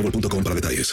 boostmobile.com para detalles.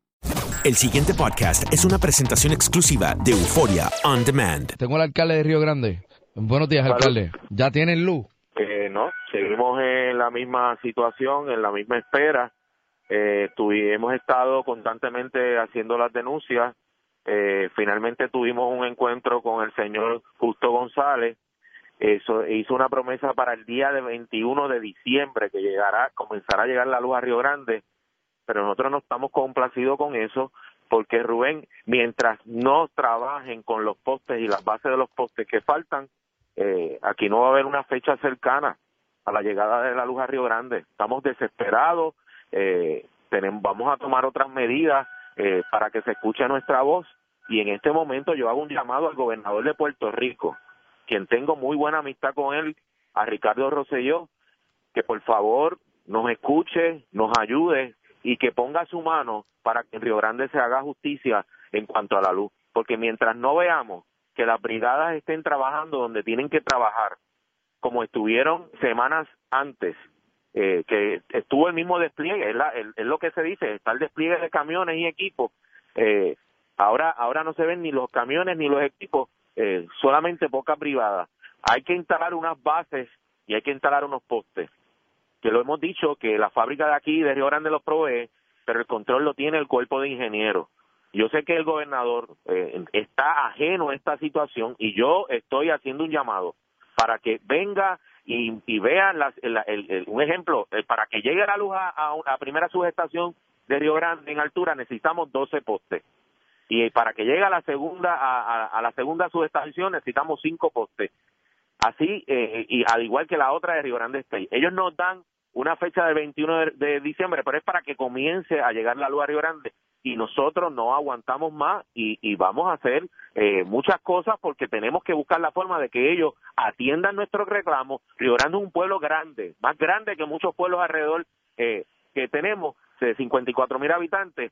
El siguiente podcast es una presentación exclusiva de Euforia On Demand. Tengo al alcalde de Río Grande. Buenos días, Salud. alcalde. ¿Ya tienen luz? Eh, no, seguimos en la misma situación, en la misma espera. Eh, hemos estado constantemente haciendo las denuncias. Eh, finalmente tuvimos un encuentro con el señor Justo González. Eso, hizo una promesa para el día de 21 de diciembre que llegará, comenzará a llegar la luz a Río Grande, pero nosotros no estamos complacidos con eso porque Rubén, mientras no trabajen con los postes y las bases de los postes que faltan, eh, aquí no va a haber una fecha cercana a la llegada de la luz a Río Grande. Estamos desesperados, eh, tenemos, vamos a tomar otras medidas eh, para que se escuche nuestra voz y en este momento yo hago un llamado al gobernador de Puerto Rico, quien tengo muy buena amistad con él, a Ricardo Rosselló, que por favor nos escuche, nos ayude y que ponga su mano para que en Río Grande se haga justicia en cuanto a la luz. Porque mientras no veamos que las brigadas estén trabajando donde tienen que trabajar, como estuvieron semanas antes, eh, que estuvo el mismo despliegue, es, lo que se dice, está el despliegue de camiones y equipos. Eh, ahora, ahora no se ven ni los camiones ni los equipos, eh, solamente poca privada. Hay que instalar unas bases y hay que instalar unos postes que lo hemos dicho que la fábrica de aquí de Río Grande los provee, pero el control lo tiene el cuerpo de ingenieros. Yo sé que el gobernador eh, está ajeno a esta situación y yo estoy haciendo un llamado para que venga y, y vean las, el- el- el- un ejemplo, eh, para que llegue la luz a, a una- a primera subestación de Río Grande en altura necesitamos 12 postes y para que llegue a la segunda a, a- a la segunda subestación necesitamos cinco postes así eh, y al igual que la otra de Río Grande State. Ellos nos dan una fecha del 21 de, de diciembre, pero es para que comience a llegar la luz a Río Grande y nosotros no aguantamos más y, y vamos a hacer eh, muchas cosas porque tenemos que buscar la forma de que ellos atiendan nuestros reclamos. Río Grande es un pueblo grande, más grande que muchos pueblos alrededor eh, que tenemos, de 54 mil habitantes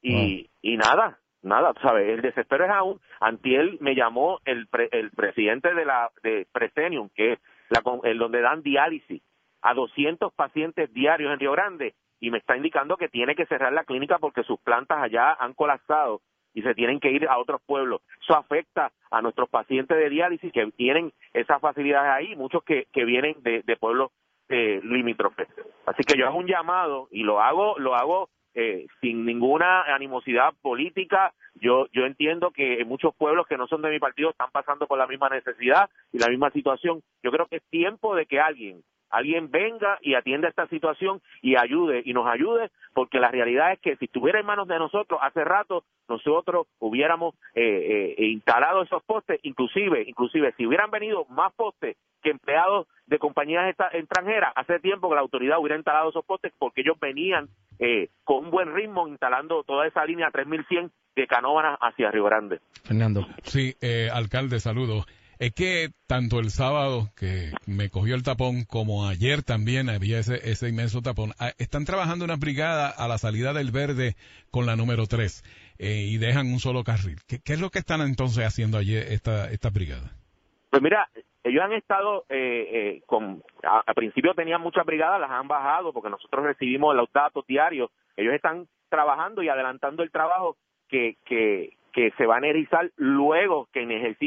y, y nada, nada, ¿sabes? El desespero es aún. Antiel me llamó el, pre- el presidente de la de Presenium, que es la, el donde dan diálisis a 200 pacientes diarios en Río Grande, y me está indicando que tiene que cerrar la clínica porque sus plantas allá han colapsado y se tienen que ir a otros pueblos. Eso afecta a nuestros pacientes de diálisis que tienen esas facilidades ahí, muchos que, que vienen de, de pueblos eh, limítrofes. Así que yo hago un llamado y lo hago, lo hago eh, sin ninguna animosidad política. Yo, yo entiendo que muchos pueblos que no son de mi partido están pasando por la misma necesidad y la misma situación. Yo creo que es tiempo de que alguien alguien venga y atienda esta situación y ayude y nos ayude porque la realidad es que si estuviera en manos de nosotros hace rato nosotros hubiéramos eh, eh, instalado esos postes inclusive inclusive si hubieran venido más postes que empleados de compañías extranjeras hace tiempo que la autoridad hubiera instalado esos postes porque ellos venían eh, con un buen ritmo instalando toda esa línea 3100 de Canóvanas hacia Río Grande. Fernando. Sí, alcalde, saludos es que tanto el sábado que me cogió el tapón como ayer también había ese, ese inmenso tapón. Ah, están trabajando una brigada a la salida del verde con la número 3 eh, y dejan un solo carril. ¿Qué, es lo que están entonces haciendo ayer esta, esta brigada? Pues mira, ellos han estado, eh, eh, con, a, principio tenían muchas brigadas, las han bajado porque nosotros recibimos los datos diarios. Ellos están trabajando y adelantando el trabajo que, que, que se va a energizar luego que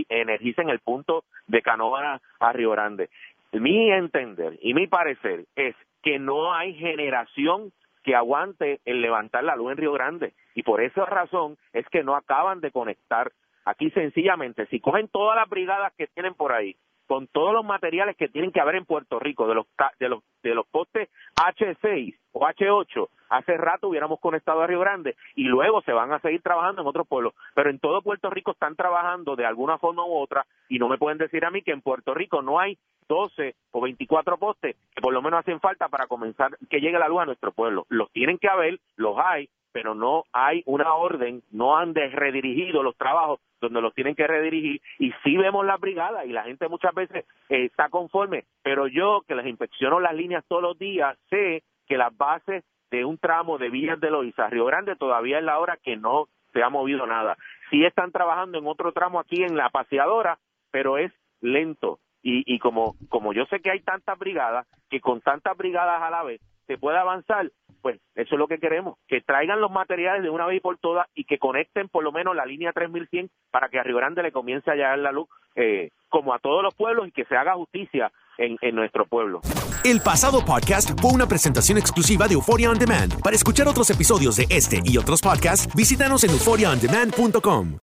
energicen el punto de Canóvana a Río Grande. Mi entender y mi parecer es que no hay generación que aguante el levantar la luz en Río Grande y por esa razón es que no acaban de conectar. Aquí sencillamente, si cogen todas las brigadas que tienen por ahí, con todos los materiales que tienen que haber en Puerto Rico, de los, de los, de los postes H6 o H8, hace rato hubiéramos conectado a Río Grande y luego se van a seguir trabajando en otros pueblos. Pero en todo Puerto Rico están trabajando de alguna forma u otra y no me pueden decir a mí que en Puerto Rico no hay 12 o 24 postes que por lo menos hacen falta para comenzar que llegue la luz a nuestro pueblo. Los tienen que haber, los hay, pero no hay una orden, no han redirigido los trabajos donde los tienen que redirigir y sí vemos las brigadas y la gente muchas veces eh, está conforme, pero yo que les inspecciono las líneas todos los días sé que las bases de un tramo de Villas de Loíza, Río Grande, todavía es la hora que no se ha movido nada. Sí están trabajando en otro tramo aquí en la paseadora, pero es lento. Y, como, como yo sé que hay tantas brigadas, que con tantas brigadas a la vez se puede avanzar, pues eso es lo que queremos, que traigan los materiales de una vez y por todas y que conecten por lo menos la línea 3100 para que a Río Grande le comience a llegar la luz eh, como a todos los pueblos y que se haga justicia en, en nuestro pueblo. El pasado podcast fue una presentación exclusiva de Euphoria On Demand. Para escuchar otros episodios de este y otros podcasts, visítanos en euphoriaondemand.com.